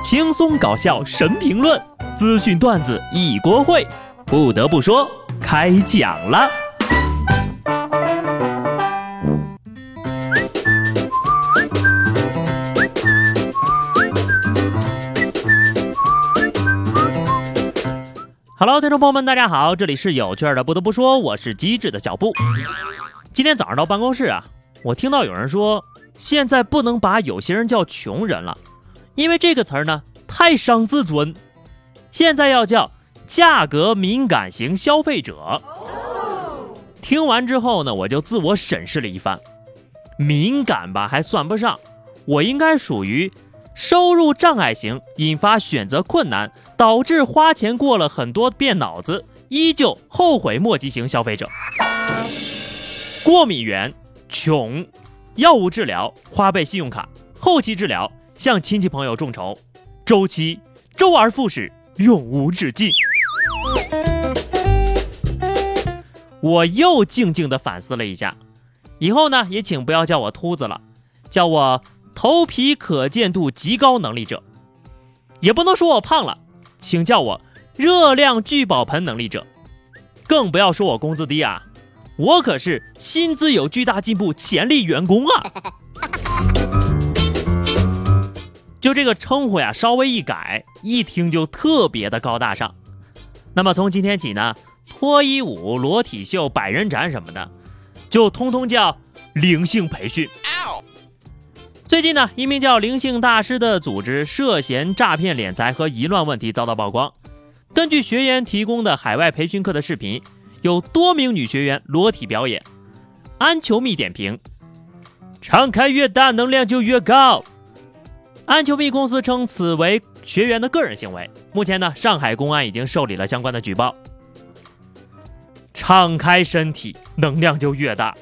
轻松搞笑神评论，资讯段子一锅烩。不得不说，开讲了。Hello，听众朋友们，大家好，这里是有趣的。不得不说，我是机智的小布。今天早上到办公室啊，我听到有人说，现在不能把有些人叫穷人了。因为这个词儿呢太伤自尊，现在要叫价格敏感型消费者。听完之后呢，我就自我审视了一番，敏感吧还算不上，我应该属于收入障碍型，引发选择困难，导致花钱过了很多遍脑子，依旧后悔莫及型消费者。过敏源，穷，药物治疗，花呗信用卡，后期治疗。向亲戚朋友众筹，周期周而复始，永无止境。我又静静地反思了一下，以后呢，也请不要叫我秃子了，叫我头皮可见度极高能力者。也不能说我胖了，请叫我热量聚宝盆能力者。更不要说我工资低啊，我可是薪资有巨大进步潜力员工啊。就这个称呼呀，稍微一改，一听就特别的高大上。那么从今天起呢，脱衣舞、裸体秀、百人斩什么的，就通通叫灵性培训。最近呢，一名叫灵性大师的组织涉嫌诈骗敛财和淫乱问题遭到曝光。根据学员提供的海外培训课的视频，有多名女学员裸体表演。安球蜜点评：敞开越大，能量就越高。安球蜜公司称此为学员的个人行为。目前呢，上海公安已经受理了相关的举报。敞开身体，能量就越大。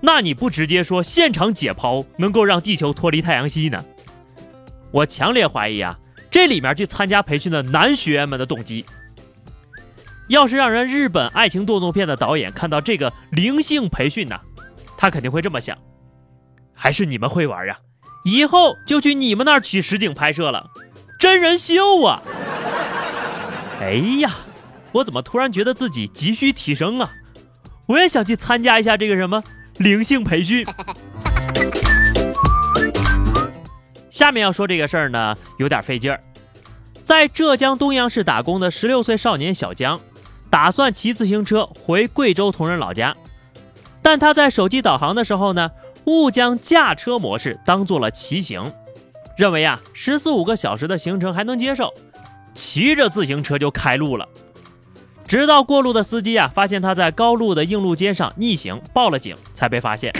那你不直接说现场解剖能够让地球脱离太阳系呢？我强烈怀疑啊，这里面去参加培训的男学员们的动机。要是让人日本爱情动作片的导演看到这个灵性培训呢，他肯定会这么想：还是你们会玩呀？以后就去你们那儿取实景拍摄了，真人秀啊！哎呀，我怎么突然觉得自己急需提升啊？我也想去参加一下这个什么灵性培训。下面要说这个事儿呢，有点费劲儿。在浙江东阳市打工的十六岁少年小江，打算骑自行车回贵州同仁老家，但他在手机导航的时候呢？误将驾车模式当做了骑行，认为啊十四五个小时的行程还能接受，骑着自行车就开路了。直到过路的司机啊发现他在高路的硬路肩上逆行，报了警才被发现。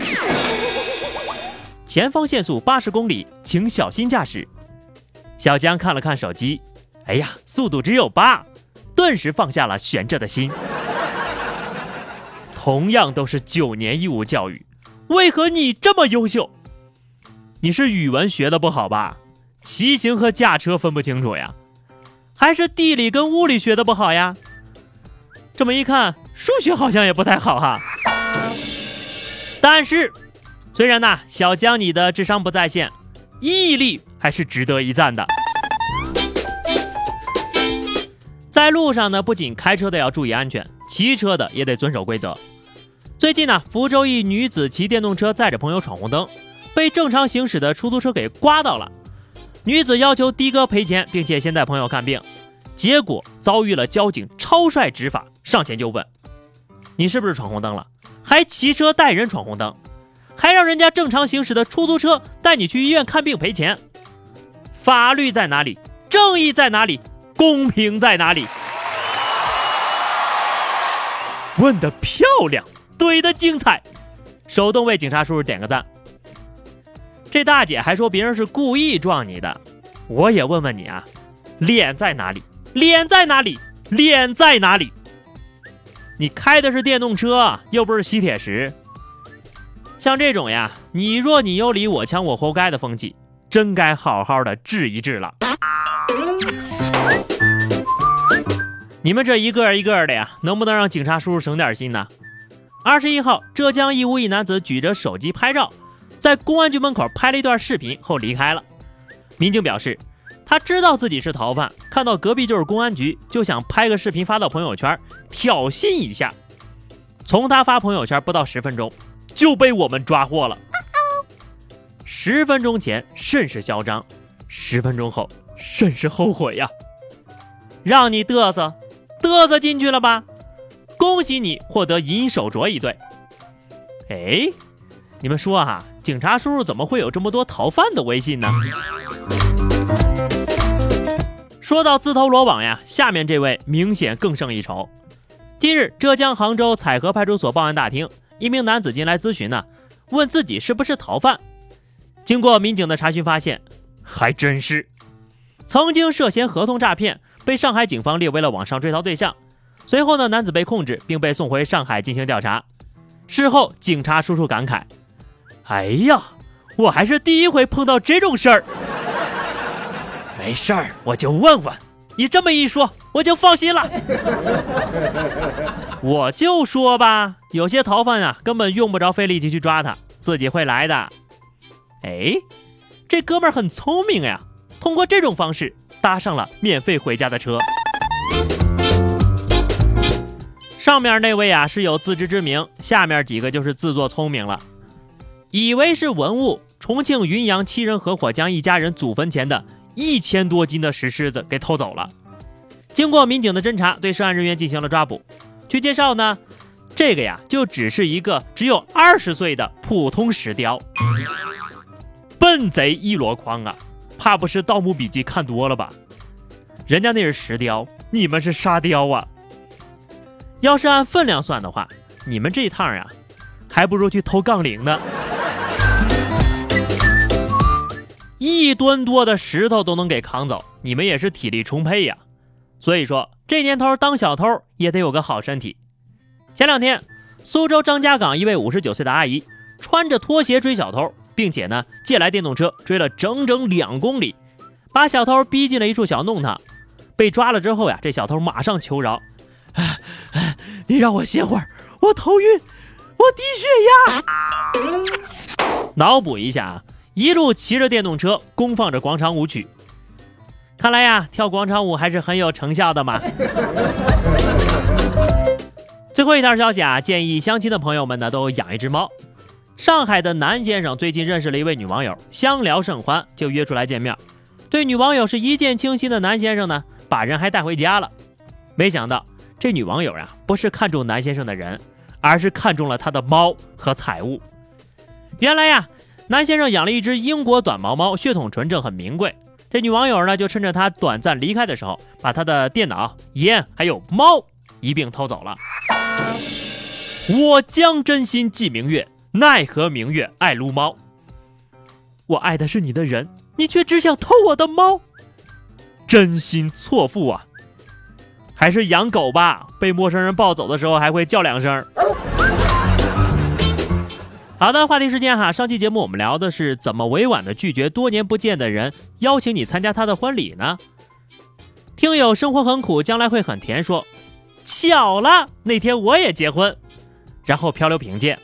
前方限速八十公里，请小心驾驶。小江看了看手机，哎呀，速度只有八，顿时放下了悬着的心。同样都是九年义务教育。为何你这么优秀？你是语文学的不好吧？骑行和驾车分不清楚呀？还是地理跟物理学的不好呀？这么一看，数学好像也不太好哈。但是，虽然呢，小江你的智商不在线，毅力还是值得一赞的。在路上呢，不仅开车的要注意安全，骑车的也得遵守规则。最近呢，福州一女子骑电动车载着朋友闯红灯，被正常行驶的出租车给刮到了。女子要求的哥赔钱，并且先带朋友看病，结果遭遇了交警超帅执法，上前就问：“你是不是闯红灯了？还骑车带人闯红灯，还让人家正常行驶的出租车带你去医院看病赔钱？法律在哪里？正义在哪里？公平在哪里？”问的漂亮。怼的精彩，手动为警察叔叔点个赞。这大姐还说别人是故意撞你的，我也问问你啊，脸在哪里？脸在哪里？脸在哪里？你开的是电动车，又不是吸铁石。像这种呀，你弱你有理，我强我活该的风气，真该好好的治一治了。你们这一个一个的呀，能不能让警察叔叔省点心呢？二十一号，浙江义乌一男子举着手机拍照，在公安局门口拍了一段视频后离开了。民警表示，他知道自己是逃犯，看到隔壁就是公安局，就想拍个视频发到朋友圈挑衅一下。从他发朋友圈不到十分钟，就被我们抓获了。十分钟前甚是嚣张，十分钟后甚是后悔呀！让你嘚瑟，嘚瑟进去了吧？恭喜你获得银手镯一对。哎，你们说哈，警察叔叔怎么会有这么多逃犯的微信呢？说到自投罗网呀，下面这位明显更胜一筹。近日，浙江杭州采荷派出所报案大厅，一名男子进来咨询呢，问自己是不是逃犯。经过民警的查询，发现还真是，曾经涉嫌合同诈骗，被上海警方列为了网上追逃对象。随后呢，男子被控制，并被送回上海进行调查。事后，警察叔叔感慨：“哎呀，我还是第一回碰到这种事儿。”没事儿，我就问问。你这么一说，我就放心了。我就说吧，有些逃犯啊，根本用不着费力气去抓他，自己会来的。哎，这哥们儿很聪明呀，通过这种方式搭上了免费回家的车。上面那位啊是有自知之明，下面几个就是自作聪明了，以为是文物。重庆云阳七人合伙将一家人祖坟前的一千多斤的石狮子给偷走了。经过民警的侦查，对涉案人员进行了抓捕。据介绍呢，这个呀就只是一个只有二十岁的普通石雕。笨贼一箩筐啊！怕不是《盗墓笔记》看多了吧？人家那是石雕，你们是沙雕啊！要是按分量算的话，你们这一趟呀，还不如去偷杠铃呢。一吨多的石头都能给扛走，你们也是体力充沛呀。所以说，这年头当小偷也得有个好身体。前两天，苏州张家港一位五十九岁的阿姨穿着拖鞋追小偷。并且呢，借来电动车追了整整两公里，把小偷逼进了一处小弄堂。被抓了之后呀，这小偷马上求饶：“你让我歇会儿，我头晕，我低血压。”脑补一下啊，一路骑着电动车，公放着广场舞曲。看来呀，跳广场舞还是很有成效的嘛。最后一条消息啊，建议相亲的朋友们呢，都养一只猫。上海的男先生最近认识了一位女网友，相聊甚欢，就约出来见面。对女网友是一见倾心的男先生呢，把人还带回家了。没想到这女网友呀，不是看中男先生的人，而是看中了他的猫和财物。原来呀，男先生养了一只英国短毛猫，血统纯正，很名贵。这女网友呢，就趁着他短暂离开的时候，把他的电脑、烟还有猫一并偷走了。我将真心寄明月。奈何明月爱撸猫？我爱的是你的人，你却只想偷我的猫，真心错付啊！还是养狗吧，被陌生人抱走的时候还会叫两声。好的，话题时间哈，上期节目我们聊的是怎么委婉的拒绝多年不见的人邀请你参加他的婚礼呢？听友生活很苦，将来会很甜说，巧了，那天我也结婚，然后漂流瓶见。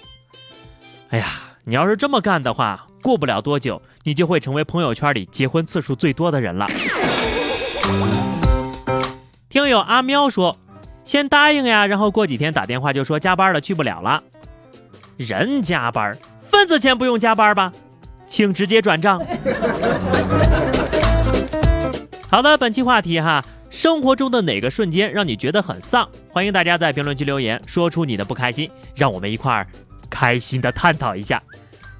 哎呀，你要是这么干的话，过不了多久，你就会成为朋友圈里结婚次数最多的人了。听友阿喵说，先答应呀，然后过几天打电话就说加班了，去不了了。人加班，份子钱不用加班吧？请直接转账。好的，本期话题哈，生活中的哪个瞬间让你觉得很丧？欢迎大家在评论区留言，说出你的不开心，让我们一块儿。开心的探讨一下，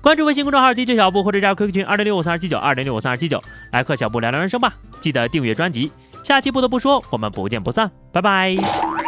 关注微信公众号 DJ 小布或者加入 QQ 群二零六五三二七九二零六五三二七九，来和小布聊聊人生吧。记得订阅专辑，下期不得不说，我们不见不散，拜拜。